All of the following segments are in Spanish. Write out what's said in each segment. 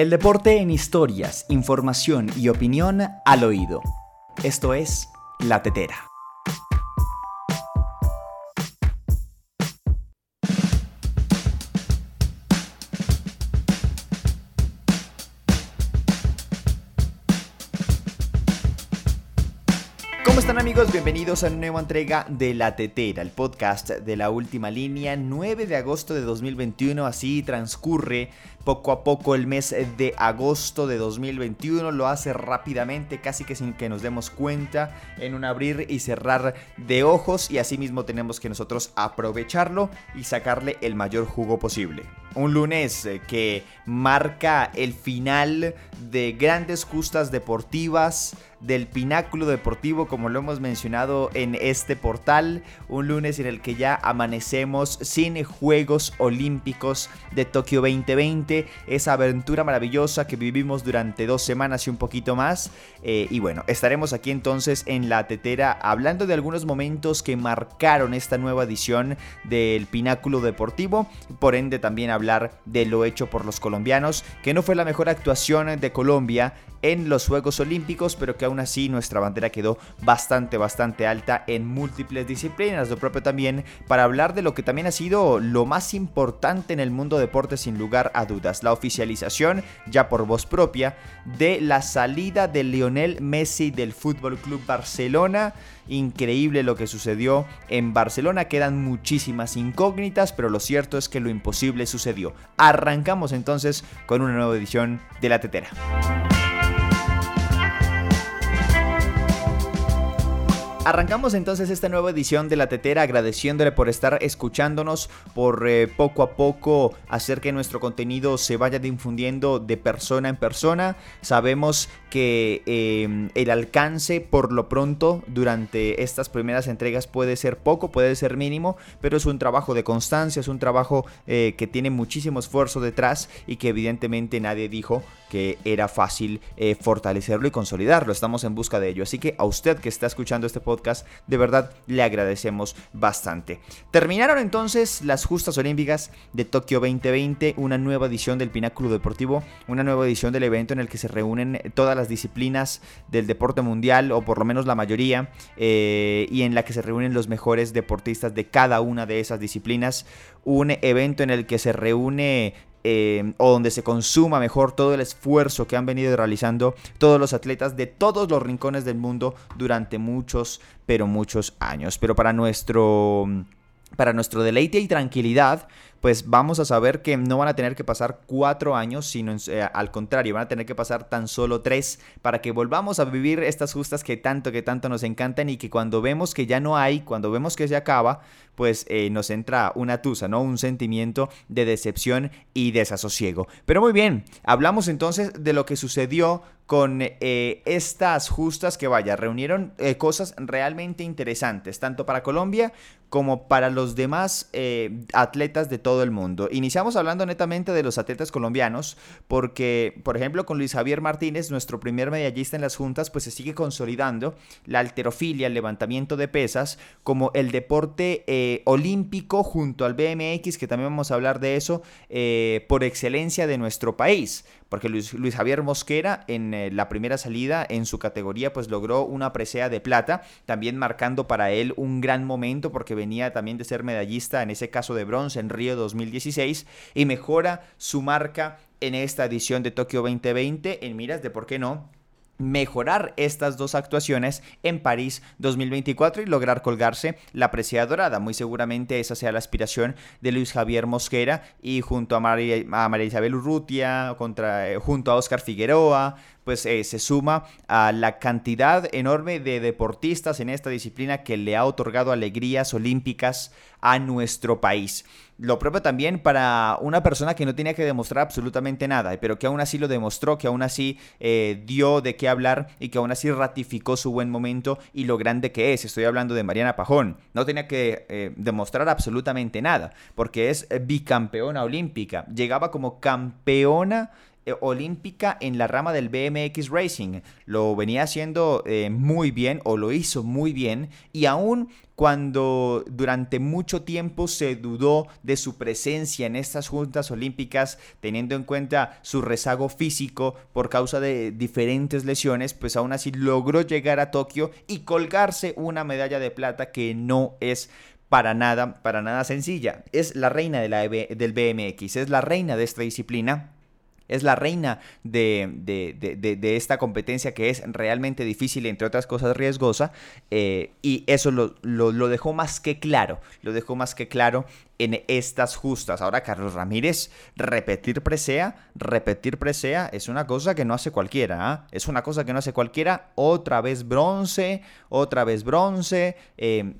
El deporte en historias, información y opinión al oído. Esto es La Tetera. ¿Cómo están amigos? Bienvenidos a una nueva entrega de La Tetera, el podcast de la última línea, 9 de agosto de 2021, así transcurre poco a poco el mes de agosto de 2021, lo hace rápidamente, casi que sin que nos demos cuenta, en un abrir y cerrar de ojos y asimismo tenemos que nosotros aprovecharlo y sacarle el mayor jugo posible. Un lunes eh, que marca el final de grandes justas deportivas, del pináculo deportivo como lo hemos mencionado en este portal. Un lunes en el que ya amanecemos sin Juegos Olímpicos de Tokio 2020. Esa aventura maravillosa que vivimos durante dos semanas y un poquito más. Eh, y bueno, estaremos aquí entonces en la tetera hablando de algunos momentos que marcaron esta nueva edición del pináculo deportivo. Por ende también hablar de lo hecho por los colombianos, que no fue la mejor actuación de Colombia en los Juegos Olímpicos, pero que aún así nuestra bandera quedó bastante, bastante alta en múltiples disciplinas. Lo propio también para hablar de lo que también ha sido lo más importante en el mundo deporte sin lugar a dudas, la oficialización ya por voz propia de la salida de Lionel Messi del Fútbol Club Barcelona. Increíble lo que sucedió en Barcelona, quedan muchísimas incógnitas, pero lo cierto es que lo imposible sucedió. Arrancamos entonces con una nueva edición de La Tetera. Arrancamos entonces esta nueva edición de La Tetera agradeciéndole por estar escuchándonos, por eh, poco a poco hacer que nuestro contenido se vaya difundiendo de persona en persona. Sabemos que em, el alcance por lo pronto durante estas primeras entregas puede ser poco, puede ser mínimo, pero es un trabajo de constancia, es un trabajo eh, que tiene muchísimo esfuerzo detrás y que evidentemente nadie dijo que era fácil eh, fortalecerlo y consolidarlo. Estamos en busca de ello. Así que a usted que está escuchando este podcast, de verdad le agradecemos bastante. Terminaron entonces las justas olímpicas de Tokio 2020, una nueva edición del Pináculo Deportivo, una nueva edición del evento en el que se reúnen todas las disciplinas del deporte mundial, o por lo menos la mayoría, eh, y en la que se reúnen los mejores deportistas de cada una de esas disciplinas. Un evento en el que se reúne eh, o donde se consuma mejor todo el esfuerzo que han venido realizando todos los atletas de todos los rincones del mundo durante muchos, pero muchos años. Pero para nuestro, para nuestro deleite y tranquilidad, pues vamos a saber que no van a tener que pasar cuatro años, sino eh, al contrario, van a tener que pasar tan solo tres para que volvamos a vivir estas justas que tanto, que tanto nos encantan y que cuando vemos que ya no hay, cuando vemos que se acaba, pues eh, nos entra una tusa, ¿no? Un sentimiento de decepción y desasosiego. Pero muy bien, hablamos entonces de lo que sucedió con eh, estas justas que vaya, reunieron cosas realmente interesantes, tanto para Colombia como para los demás atletas de todo todo el mundo. Iniciamos hablando netamente de los atletas colombianos, porque, por ejemplo, con Luis Javier Martínez, nuestro primer medallista en las juntas, pues se sigue consolidando la alterofilia, el levantamiento de pesas, como el deporte eh, olímpico junto al BMX, que también vamos a hablar de eso, eh, por excelencia de nuestro país porque Luis, Javier Mosquera en eh, la primera salida en su categoría pues logró una presea de plata, también marcando para él un gran momento porque venía también de ser medallista en ese caso de bronce en Río 2016 y mejora su marca en esta edición de Tokio 2020 en miras de por qué no mejorar estas dos actuaciones en París 2024 y lograr colgarse la presea dorada. Muy seguramente esa sea la aspiración de Luis Javier Mosquera y junto a María, Isabel Urrutia, contra, eh, junto a Oscar Figueroa, pues eh, se suma a la cantidad enorme de deportistas en esta disciplina que le ha otorgado alegrías olímpicas a nuestro país. Lo propio también para una persona que no tenía que demostrar absolutamente nada, pero que aún así lo demostró, que aún así eh, dio de qué hablar y que aún así ratificó su buen momento y lo grande que es. Estoy hablando de Mariana Pajón. No tenía que eh, demostrar absolutamente nada, porque es bicampeona olímpica. Llegaba como campeona olímpica en la rama del BMX Racing. Lo venía haciendo eh, muy bien o lo hizo muy bien y aún cuando durante mucho tiempo se dudó de su presencia en estas juntas olímpicas, teniendo en cuenta su rezago físico por causa de diferentes lesiones, pues aún así logró llegar a Tokio y colgarse una medalla de plata que no es para nada, para nada sencilla. Es la reina de la, del BMX, es la reina de esta disciplina es la reina de, esta competencia que es realmente difícil, entre otras cosas riesgosa, eh, y eso lo, lo, dejó más que claro, lo dejó más que claro en estas justas. Ahora, Carlos Ramírez, repetir presea, repetir presea es una cosa que no hace cualquiera, ¿ah? es una cosa que no hace cualquiera, otra vez bronce, otra vez bronce. Eh,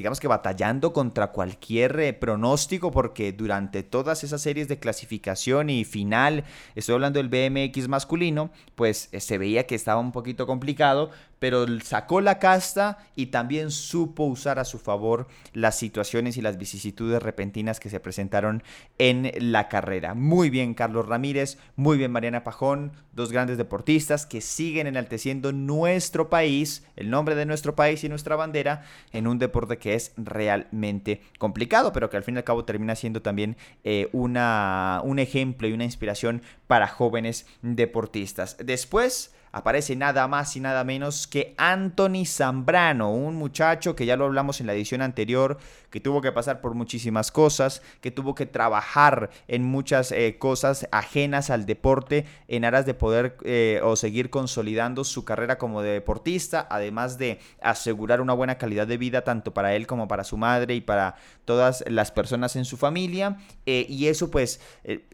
digamos que batallando contra cualquier eh, pronóstico, porque durante todas esas series de clasificación y final, estoy hablando del BMX masculino, pues eh, se veía que estaba un poquito complicado, pero sacó la casta y también supo usar a su favor las situaciones y las vicisitudes repentinas que se presentaron en la carrera. Muy bien Carlos Ramírez, muy bien Mariana Pajón, dos grandes deportistas que siguen enalteciendo nuestro país, el nombre de nuestro país y nuestra bandera en un deporte que es realmente complicado, pero que al fin y al cabo termina siendo también eh, una, un ejemplo y una inspiración para jóvenes deportistas. Después aparece nada más y nada menos que Anthony Zambrano, un muchacho que ya lo hablamos en la edición anterior, que tuvo que pasar por muchísimas cosas, que tuvo que trabajar en muchas eh, cosas ajenas al deporte en aras de poder eh, o seguir consolidando su carrera como deportista, además de asegurar una buena calidad de vida tanto para él como para su madre y para todas las personas en su familia. Eh, y eso pues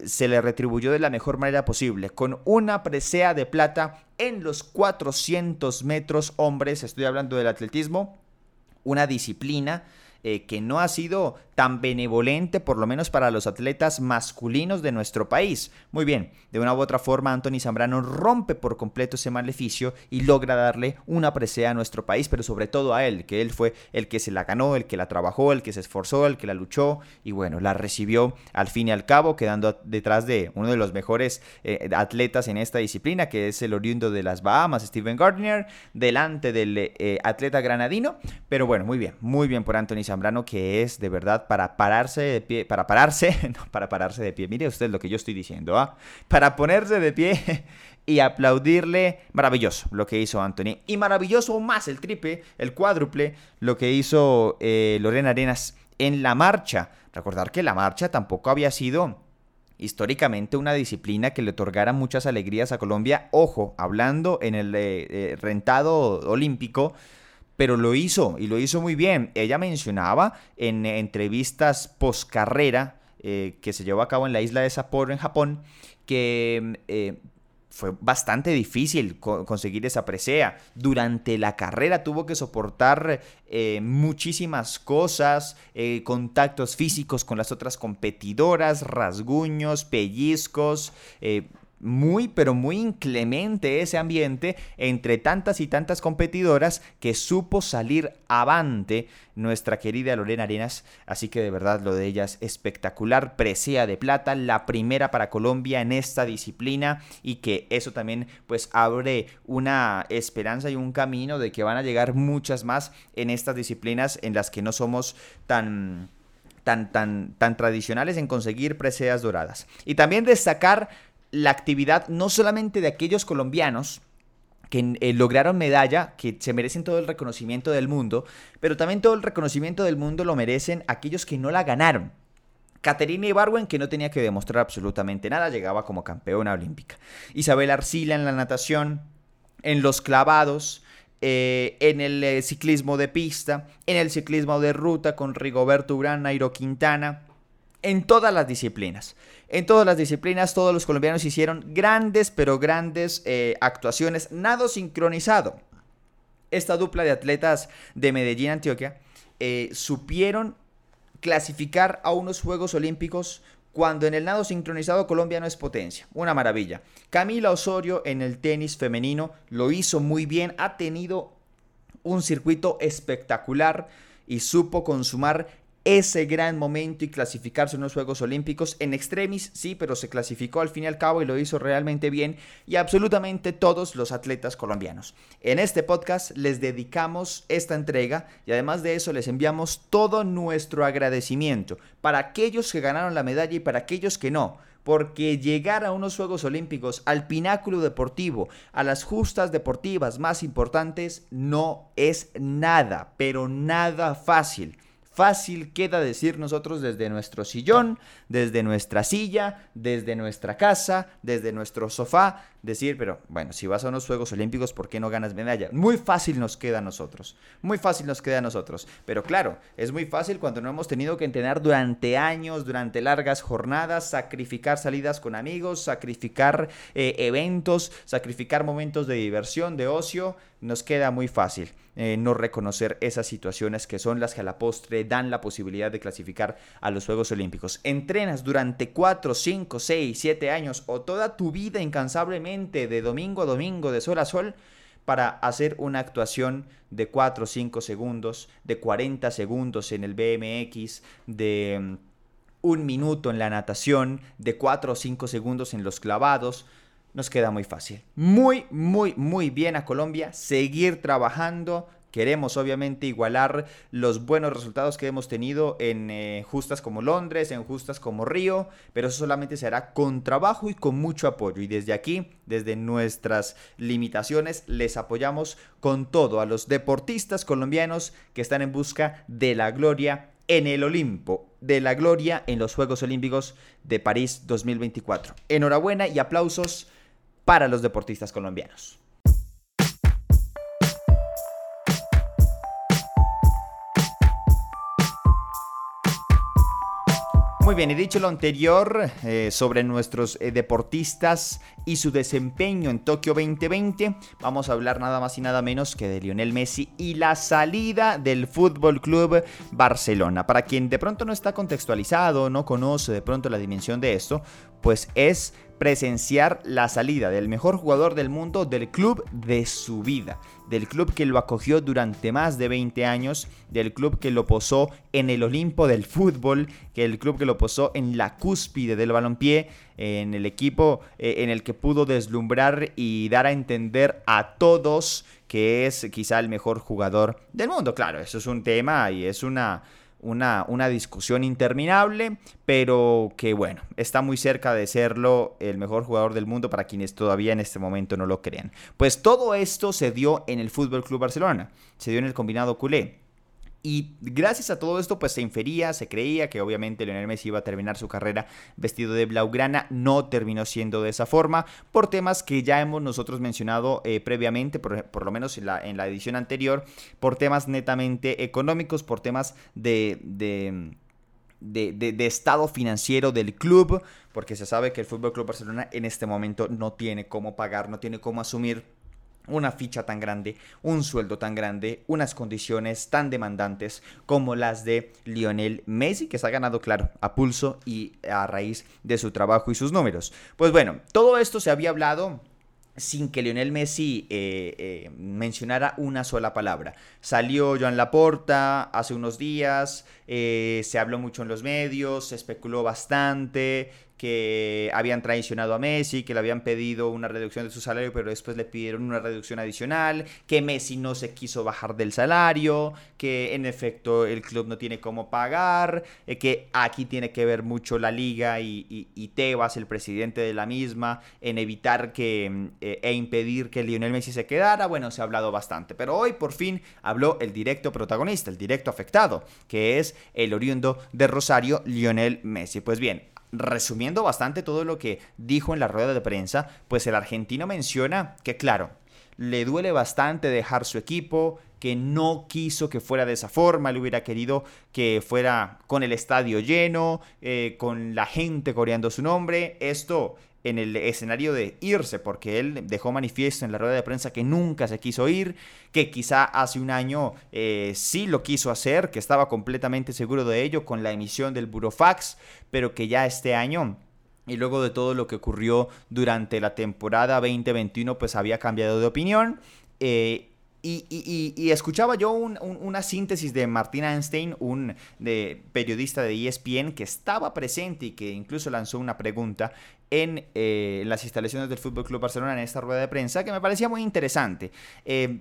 se le retribuyó de la mejor manera posible, con una presea de plata en los 400 metros hombres, estoy hablando del atletismo, una disciplina eh, que no ha sido tan benevolente, por lo menos para los atletas masculinos de nuestro país. Muy bien, de una u otra forma, Anthony Zambrano rompe por completo ese maleficio y logra darle una presea a nuestro país, pero sobre todo a él, que él fue el que se la ganó, el que la trabajó, el que se esforzó, el que la luchó y bueno, la recibió al fin y al cabo, quedando detrás de uno de los mejores eh, atletas en esta disciplina, que es el oriundo de las Bahamas, Steven Gardner, delante del eh, atleta granadino. Pero bueno, muy bien, muy bien por Anthony Zambrano, que es de verdad para pararse de pie, para pararse, no, para pararse de pie, mire usted lo que yo estoy diciendo, ¿ah? Para ponerse de pie y aplaudirle, maravilloso lo que hizo Anthony. Y maravilloso más el triple, el cuádruple, lo que hizo eh, Lorena Arenas en la marcha. Recordar que la marcha tampoco había sido históricamente una disciplina que le otorgara muchas alegrías a Colombia. Ojo, hablando en el eh, eh, rentado olímpico, pero lo hizo y lo hizo muy bien. Ella mencionaba en entrevistas post carrera eh, que se llevó a cabo en la isla de Sapporo en Japón que eh, fue bastante difícil conseguir esa presea. Durante la carrera tuvo que soportar eh, muchísimas cosas, contactos físicos con las otras competidoras, rasguños, pellizcos, muy, pero muy inclemente ese ambiente entre tantas y tantas competidoras que supo salir avante nuestra querida Lorena Arenas. Así que de verdad lo de ella es espectacular. Presea de plata, la primera para Colombia en esta disciplina y que eso también pues abre una esperanza y un camino de que van a llegar muchas más en estas disciplinas en las que no somos tan... Tan, tan, tan tradicionales en conseguir preseas doradas. Y también destacar la actividad no solamente de aquellos colombianos, que eh, lograron medalla, que se merecen todo el reconocimiento del mundo, pero también todo el reconocimiento del mundo lo merecen aquellos que no la ganaron. Caterina Ibarwen, que no tenía que demostrar absolutamente nada, llegaba como campeona olímpica. Isabel Arcila en la natación, en los clavados, eh, en el eh, ciclismo de pista, en el ciclismo de ruta con Rigoberto Urán, Nairo Quintana, en todas las disciplinas. En todas las disciplinas, todos los colombianos hicieron grandes, pero grandes eh, actuaciones. Nado sincronizado. Esta dupla de atletas de Medellín, Antioquia, eh, supieron clasificar a unos Juegos Olímpicos cuando en el nado sincronizado Colombia no es potencia. Una maravilla. Camila Osorio en el tenis femenino lo hizo muy bien. Ha tenido un circuito espectacular y supo consumar ese gran momento y clasificarse en los Juegos Olímpicos. En extremis, sí, pero se clasificó al fin y al cabo y lo hizo realmente bien y absolutamente todos los atletas colombianos. En este podcast les dedicamos esta entrega y además de eso les enviamos todo nuestro agradecimiento para aquellos que ganaron la medalla y para aquellos que no porque llegar a unos Juegos Olímpicos, al pináculo deportivo, a las justas deportivas más importantes, no es nada, pero nada fácil. Fácil queda decir nosotros desde nuestro sillón, desde nuestra silla, desde nuestra casa, desde nuestro sofá, decir, pero bueno, si vas a unos Juegos Olímpicos, ¿por qué no ganas medalla? Muy fácil nos queda a nosotros, muy fácil nos queda a nosotros. Pero claro, es muy fácil cuando no hemos tenido que entrenar durante años, durante largas jornadas, sacrificar salidas con amigos, sacrificar eh, eventos, sacrificar momentos de diversión, de ocio, nos queda muy fácil. Eh, no reconocer esas situaciones que son las que a la postre dan la posibilidad de clasificar a los Juegos Olímpicos. Entrenas durante 4, 5, 6, 7 años o toda tu vida incansablemente de domingo a domingo, de sol a sol, para hacer una actuación de 4 o 5 segundos, de 40 segundos en el BMX, de mm, un minuto en la natación, de 4 o 5 segundos en los clavados nos queda muy fácil. Muy, muy, muy bien a Colombia. Seguir trabajando. Queremos obviamente igualar los buenos resultados que hemos tenido en eh, justas como Londres, en justas como Río, pero eso solamente se hará con trabajo y con mucho apoyo. Y desde aquí, desde nuestras limitaciones, les apoyamos con todo a los deportistas colombianos que están en busca de la gloria en el Olimpo, de la gloria en los Juegos Olímpicos de París 2024. Enhorabuena y aplausos para los deportistas colombianos. Muy bien, he dicho lo anterior eh, sobre nuestros eh, deportistas y su desempeño en Tokio 2020, vamos a hablar nada más y nada menos que de Lionel Messi y la salida del Fútbol Club Barcelona. Para quien de pronto no está contextualizado, no conoce de pronto la dimensión de esto, pues es presenciar la salida del mejor jugador del mundo del club de su vida, del club que lo acogió durante más de 20 años, del club que lo posó en el Olimpo del fútbol, que el club que lo posó en la cúspide del balompié, en el equipo eh, en el que pudo deslumbrar y dar a entender a todos que es quizá el mejor jugador del mundo. Claro, eso es un tema y es una una, discusión interminable, pero que bueno, está muy cerca de serlo el mejor jugador del mundo para quienes todavía en este momento no lo creen. Pues todo esto se dio en el Fútbol Club Barcelona, se dio en el combinado culé. Y gracias a todo esto, pues se infería, se creía que obviamente Lionel Messi iba a terminar su carrera vestido de blaugrana. No terminó siendo de esa forma por temas que ya hemos nosotros mencionado eh, previamente, por, lo menos en la, edición anterior, por temas netamente económicos, por temas de, de de, estado financiero del club, porque se sabe que el Fútbol Club Barcelona en este momento no tiene cómo pagar, no tiene cómo asumir una ficha tan grande, un sueldo tan grande, unas condiciones tan demandantes como las de Lionel Messi, que se ha ganado, claro, a pulso y a raíz de su trabajo y sus números. Pues bueno, todo esto se había hablado sin que Lionel Messi eh, eh, mencionara una sola palabra. Salió Joan Laporta hace unos días, eh, se habló mucho en los medios, se especuló bastante, que habían traicionado a Messi, que le habían pedido una reducción de su salario, pero después le pidieron una reducción adicional, que Messi no se quiso bajar del salario, que en efecto el club no tiene cómo pagar, eh, que aquí tiene que ver mucho la liga y, Tebas, el presidente de la misma, en evitar que eh, e impedir que Lionel Messi se quedara. Bueno, se ha hablado bastante, pero hoy por fin habló el directo protagonista, el directo afectado, que es el oriundo de Rosario, Lionel Messi. Pues bien, resumiendo bastante todo lo que dijo en la rueda de prensa, pues el argentino menciona que, claro, le duele bastante dejar su equipo, que no quiso que fuera de esa forma, él hubiera querido que fuera con el estadio lleno, eh, con la gente coreando su nombre. Esto en el escenario de irse, porque él dejó manifiesto en la rueda de prensa que nunca se quiso ir, que quizá hace un año eh, sí lo quiso hacer, que estaba completamente seguro de ello con la emisión del Burofax, pero que ya este año y luego de todo lo que ocurrió durante la temporada 2021, pues había cambiado de opinión. Eh, Y, escuchaba yo una síntesis de Martin Einstein, un de, periodista de ESPN que estaba presente y que incluso lanzó una pregunta en eh, las instalaciones del Fútbol Club Barcelona en esta rueda de prensa que me parecía muy interesante. Eh,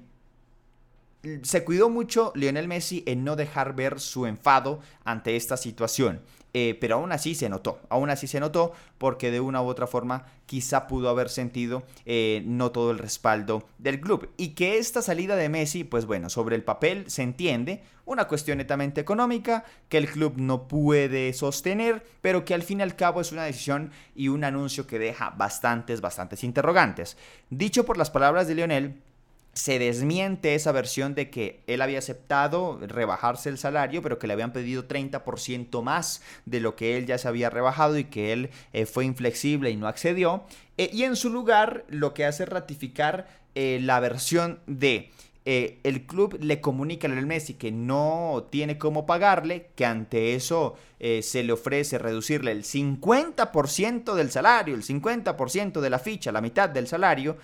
se cuidó mucho Lionel Messi en no dejar ver su enfado ante esta situación. Eh, pero aún así se notó, aún así se notó porque de una u otra forma quizá pudo haber sentido eh, no todo el respaldo del club. Y que esta salida de Messi, pues bueno, sobre el papel se entiende, una cuestión netamente económica que el club no puede sostener, pero que al fin y al cabo es una decisión y un anuncio que deja bastantes, bastantes interrogantes. Dicho por las palabras de Lionel, se desmiente esa versión de que él había aceptado rebajarse el salario, pero que le habían pedido 30% más de lo que él ya se había rebajado y que él eh, fue inflexible y no accedió. Eh, y en su lugar lo que hace ratificar eh, la versión de el club le comunica a Lionel Messi que no tiene cómo pagarle, que ante eso se le ofrece reducirle el 50% del salario, el 50% de la ficha, la mitad del salario.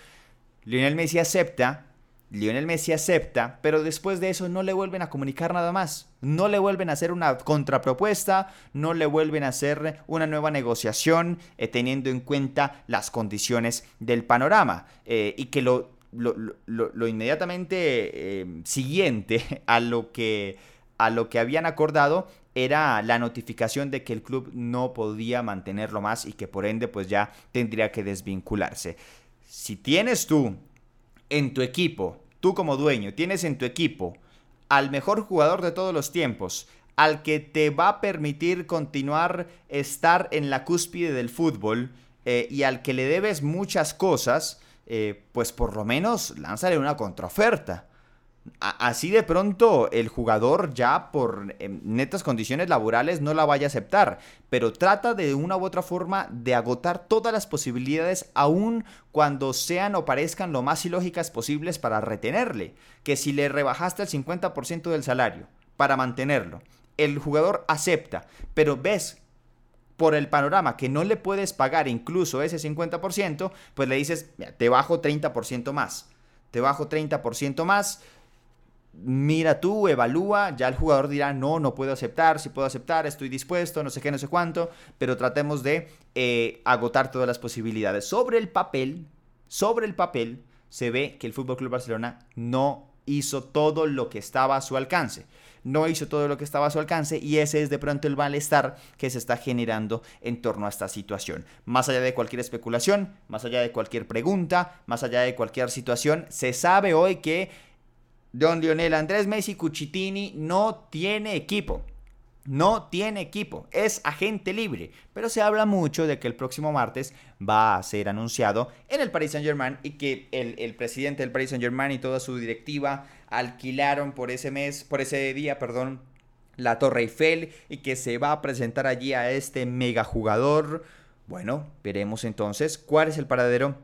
Lionel Messi acepta Lionel Messi acepta, pero después de eso no le vuelven a comunicar nada más. No le vuelven a hacer una contrapropuesta, no le vuelven a hacer una nueva negociación eh, teniendo en cuenta las condiciones del panorama. Eh, y que lo, lo, inmediatamente eh, siguiente a lo, que, a lo que habían acordado era la notificación de que el club no podía mantenerlo más y que por ende pues ya tendría que desvincularse. Si tienes tú en tu equipo, tú como dueño, tienes en tu equipo al mejor jugador de todos los tiempos, al que te va a permitir continuar estar en la cúspide del fútbol eh, y al que le debes muchas cosas, eh, pues por lo menos lánzale una contraoferta así de pronto el jugador ya por em, netas condiciones laborales no la vaya a aceptar, pero trata de una u otra forma de agotar todas las posibilidades aun cuando sean o parezcan lo más ilógicas posibles para retenerle, que si le rebajaste el 50% del salario para mantenerlo, el jugador acepta, pero ves por el panorama que no le puedes pagar incluso ese 50%, pues le dices, te bajo 30% más, te bajo 30% más, mira tú, evalúa, ya el jugador dirá, no, no puedo aceptar, si puedo aceptar, estoy dispuesto, no sé qué, no sé cuánto, pero tratemos de eh, agotar todas las posibilidades. Sobre el papel, sobre el papel, se ve que el Fútbol Club Barcelona no hizo todo lo que estaba a su alcance. No hizo todo lo que estaba a su alcance y ese es de pronto el malestar que se está generando en torno a esta situación. Más allá de cualquier especulación, más allá de cualquier pregunta, más allá de cualquier situación, se sabe hoy que Don Lionel Andrés Messi Cuchitini no tiene equipo. No tiene equipo, es agente libre, pero se habla mucho de que el próximo martes va a ser anunciado en el Paris Saint Germain y que el, presidente del Paris Saint Germain y toda su directiva alquilaron por ese mes, por ese día, perdón, la Torre Eiffel y que se va a presentar allí a este mega jugador. Bueno, veremos entonces cuál es el paradero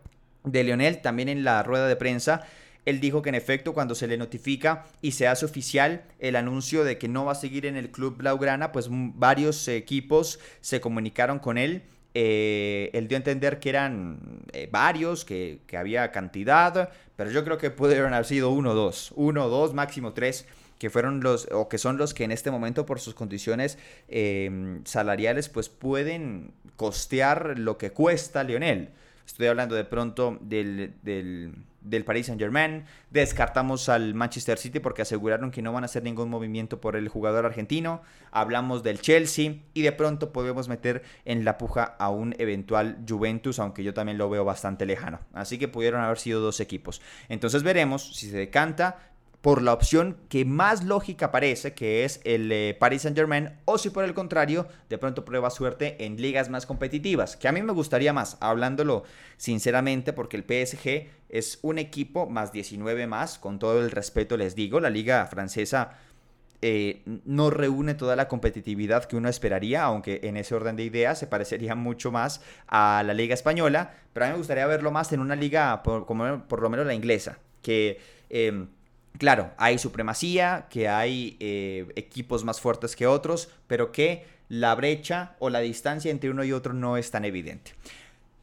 de Lionel también en la rueda de prensa él dijo que en efecto cuando se le notifica y se hace oficial el anuncio de que no va a seguir en el club Blaugrana, pues varios equipos se comunicaron con él. Eh, él dio a entender que eran eh, varios, que, había cantidad, pero yo creo que pudieron haber sido uno o dos, uno o dos, máximo tres que fueron los o que son los que en este momento por sus condiciones em, salariales pues pueden costear lo que cuesta Lionel. Estoy hablando de pronto del, del, del Paris Saint Germain. Descartamos al Manchester City porque aseguraron que no van a hacer ningún movimiento por el jugador argentino. Hablamos del Chelsea y de pronto podemos meter en la puja a un eventual Juventus, aunque yo también lo veo bastante lejano. Así que pudieron haber sido dos equipos. Entonces veremos si se decanta por la opción que más lógica parece, que es el eh, Paris Saint Germain, o si por el contrario, de pronto prueba suerte en ligas más competitivas, que a mí me gustaría más, hablándolo sinceramente, porque el PSG es un equipo más 19 más, con todo el respeto les digo, la liga francesa eh, no reúne toda la competitividad que uno esperaría, aunque en ese orden de ideas se parecería mucho más a la liga española, pero a mí me gustaría verlo más en una liga, por, como por lo menos la inglesa, que... Em, Claro, hay supremacía, que hay eh, equipos más fuertes que otros, pero que la brecha o la distancia entre uno y otro no es tan evidente.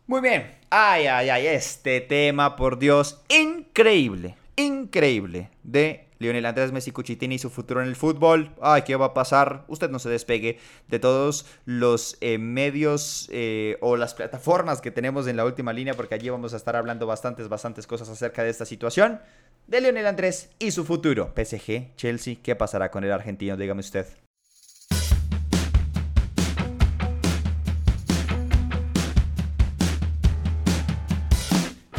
Muy bien, ay, ay, ay, este tema, por Dios, increíble, increíble de Lionel Andrés Messi Cuchitini y su futuro en el fútbol. Ay, ¿qué va a pasar? Usted no se despegue de todos los eh, medios eh, o las plataformas que tenemos en la última línea, porque allí vamos a estar hablando bastantes, bastantes cosas acerca de esta situación de Lionel Andrés y su futuro. PSG, Chelsea, ¿qué pasará con el argentino? Dígame usted.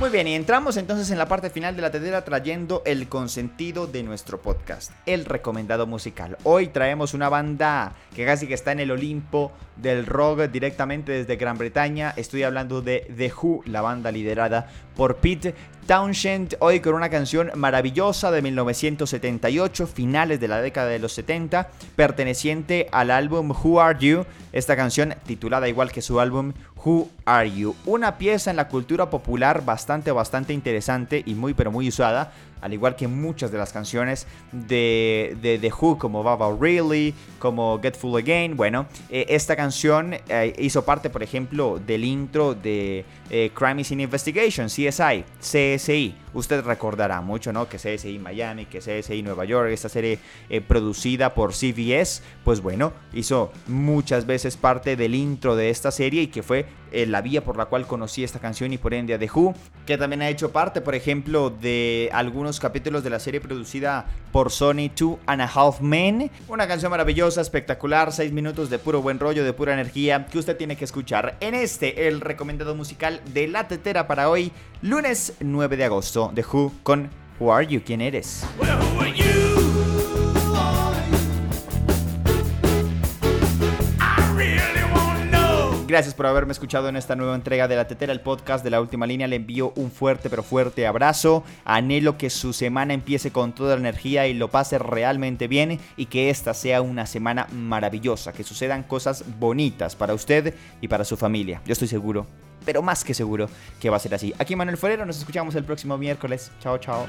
Muy bien, y entramos entonces en la parte final de la tetera trayendo el consentido de nuestro podcast, el recomendado musical. Hoy traemos una banda que casi que está en el Olimpo del rock directamente desde Gran Bretaña. Estoy hablando de The Who, la banda liderada por Pete Townshend, hoy con una canción maravillosa de 1978, finales de la década de los 70, perteneciente al álbum Who Are You, esta canción titulada igual que su álbum Who Are You, una pieza en la cultura popular bastante, bastante interesante y muy, pero muy usada, al igual que muchas de las canciones de, de The Who, como Baba Really, como Get Full Again. Bueno, eh, esta canción eh, hizo parte, por ejemplo, del intro de eh, Crime is in Investigation, CSI, CSI. Usted recordará mucho, ¿no? Que CSI Miami, que CSI Nueva York, esta serie producida por CBS, pues bueno, hizo muchas veces parte del intro de esta serie y que fue la vía por la cual conocí esta canción y por ende a The Who, que también ha hecho parte, por ejemplo, de algunos capítulos de la serie producida por Sony Two and a Half Men. Una canción maravillosa, espectacular, 6 minutos de puro buen rollo, de pura energía que usted tiene que escuchar en este, el recomendado musical de La Tetera para hoy, lunes 9 de agosto, de Who con Who Are You? ¿Quién eres? Gracias por haberme escuchado en esta nueva entrega de La Tetera, el podcast de la última línea. Le envío un fuerte pero fuerte abrazo. Anhelo que su semana empiece con toda la energía y lo pase realmente bien y que esta sea una semana maravillosa, que sucedan cosas bonitas para usted y para su familia. Yo estoy seguro, pero más que seguro que va a ser así. Aquí Manuel Forero, nos escuchamos el próximo miércoles. Chao, chao.